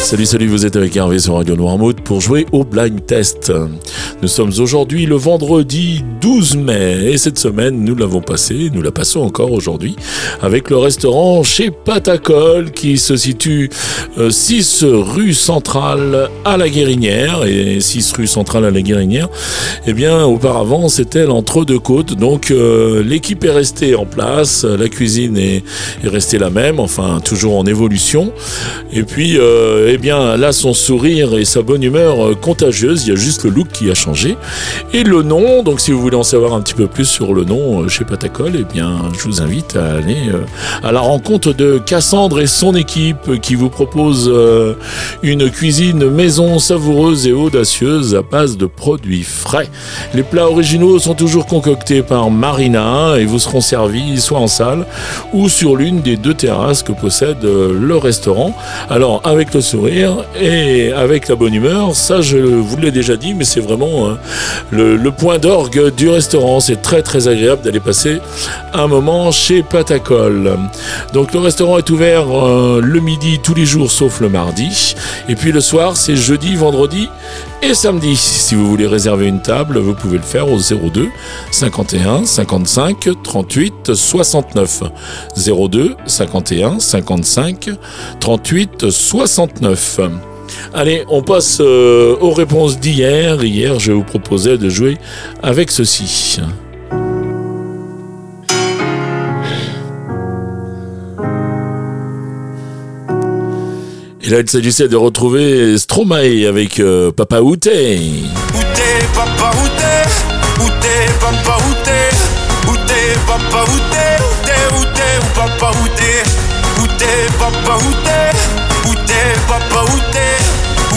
Salut, salut, vous êtes avec Hervé sur Radio Noirmouth pour jouer au blind test. Nous sommes aujourd'hui le vendredi 12 mai et cette semaine nous l'avons passé, nous la passons encore aujourd'hui avec le restaurant chez Patacol qui se situe 6 euh, rue centrale à la Guérinière et 6 rue centrale à la Guérinière. Eh bien, auparavant c'était l'entre-deux-côtes donc euh, l'équipe est restée en place, la cuisine est, restée la même, enfin toujours en évolution. Et puis, euh, eh bien là, son sourire et sa bonne humeur euh, contagieuse, il y a juste le look qui a changé. Et le nom, donc si vous voulez en savoir un petit peu plus sur le nom euh, chez Patacol, eh bien je vous invite à aller euh, à la rencontre de Cassandre et son équipe qui vous propose une cuisine maison savoureuse et audacieuse à base de produits frais. Les plats originaux sont toujours concoctés par Marina et vous seront servis soit en salle ou sur l'une des deux terrasses que possède le restaurant. Alors avec le et avec la bonne humeur. Ça, je vous l'ai déjà dit, mais c'est vraiment hein, le, point d'orgue du restaurant. C'est très très agréable d'aller passer un moment chez Patacol. Donc le restaurant est ouvert euh, le midi tous les jours sauf le mardi. Et puis le soir, c'est jeudi, vendredi et samedi. Si vous voulez réserver une table, vous pouvez le faire au 02 51 55 38 69. 02 51 55 38 69. Allez, on passe euh, aux réponses d'hier. Hier, je vous proposais de jouer avec ceci. Et là, il s'agissait de retrouver Stromae avec euh, Papa Outé. Outé, Papa Outé, Outé, Papa Outé, Outé, Papa Outé, Outé, Outé, ou Papa Outé, Outé, Papa Outé, Outé, Papa Outé,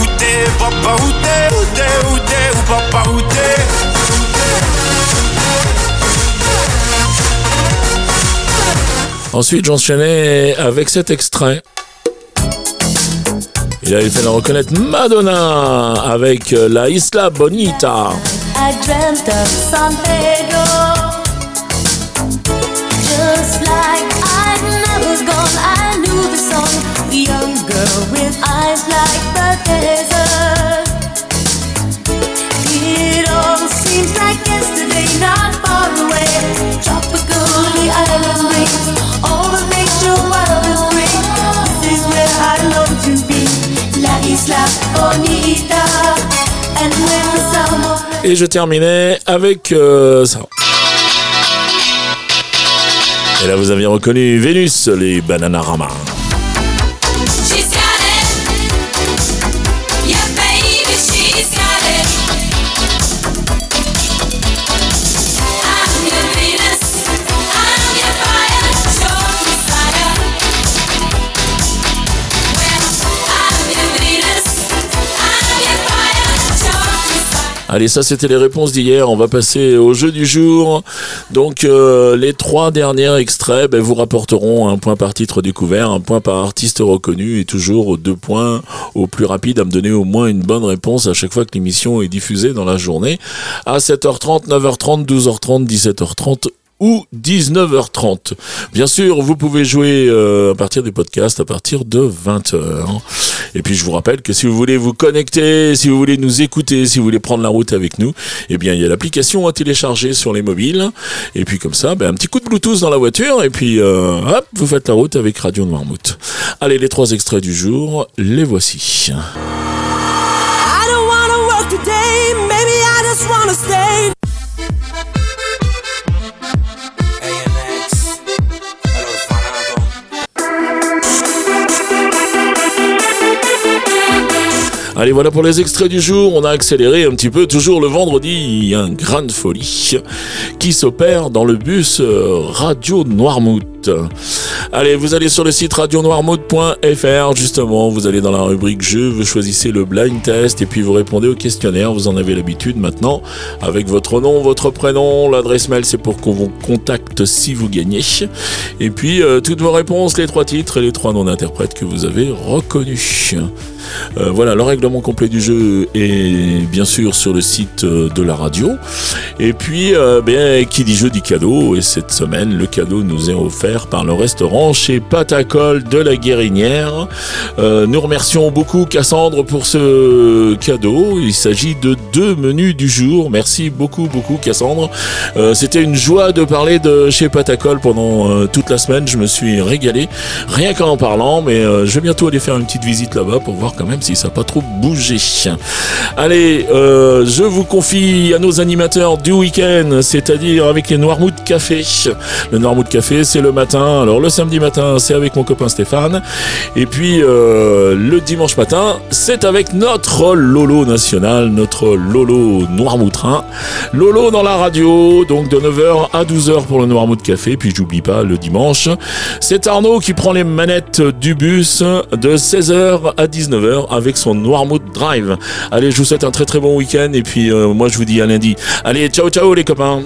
Outé, Papa Outé, Outé, Outé, ou Papa Outé. Ensuite, j'enchaînais avec cet extrait. Il avait fait la reconnaître Madonna avec euh, la Isla Bonita. Et je terminais avec euh, ça. Et là, vous aviez reconnu Vénus, les Bananarama. Allez, ça c'était les réponses d'hier. On va passer au jeu du jour. Donc euh, les trois derniers extraits ben, vous rapporteront un point par titre découvert, un point par artiste reconnu et toujours deux points au plus rapide à me donner au moins une bonne réponse à chaque fois que l'émission est diffusée dans la journée à 7h30, 9h30, 12h30, 17h30 ou 19h30. Bien sûr, vous pouvez jouer euh, à partir des podcasts à partir de 20h. Et puis je vous rappelle que si vous voulez vous connecter, si vous voulez nous écouter, si vous voulez prendre la route avec nous, eh bien il y a l'application à télécharger sur les mobiles. Et puis comme ça, ben, un petit coup de Bluetooth dans la voiture et puis euh, hop, vous faites la route avec Radio Noirmouth. Allez, les trois extraits du jour, les voici. Allez, voilà pour les extraits du jour. On a accéléré un petit peu. Toujours le vendredi, il y a une grande folie qui s'opère dans le bus euh, Radio Noirmouth. Allez, vous allez sur le site radionoirmouth.fr, justement, vous allez dans la rubrique jeu, vous choisissez le blind test et puis vous répondez au questionnaire, vous en avez l'habitude maintenant, avec votre nom, votre prénom, l'adresse mail c'est pour qu'on vous contacte si vous gagnez. Et puis, euh, toutes vos réponses, les trois titres et les trois noms d'interprètes que vous avez reconnus. Euh, voilà, le règlement complet du jeu est bien sûr sur le site euh, de la radio. Et puis, euh, bien, qui dit jeu dit cadeau. Et cette semaine, le cadeau nous est offert par le restaurant chez Patacol de la Guérinière. Nous remercions beaucoup Cassandre pour ce cadeau. Il s'agit de deux menus du jour. Merci beaucoup, beaucoup Cassandre. C'était une joie de parler de chez Patacol pendant toute la semaine. Je me suis régalé, rien qu'en en parlant. Mais je vais bientôt aller faire une petite visite là-bas pour voir quand même si ça n'a pas trop bougé. Allez, euh, je vous confie à nos animateurs du week-end, c'est-à-dire avec les Noirmouth Café. Le Noirmouth Café, c'est le matin. Alors le samedi matin, c'est avec mon copain Stéphane. Et puis euh, le dimanche matin, c'est avec notre Lolo national, notre Lolo Noirmoutrin. Lolo dans la radio, donc de 9h à 12h pour le Noirmouth Café. Puis j'oublie pas, le dimanche, c'est Arnaud qui prend les manettes du bus de 16h à 19h avec son Noirmouth Drive. Allez, je vous souhaite un très très bon week-end et puis euh, moi je vous dis à lundi. Allez, ciao ciao les copains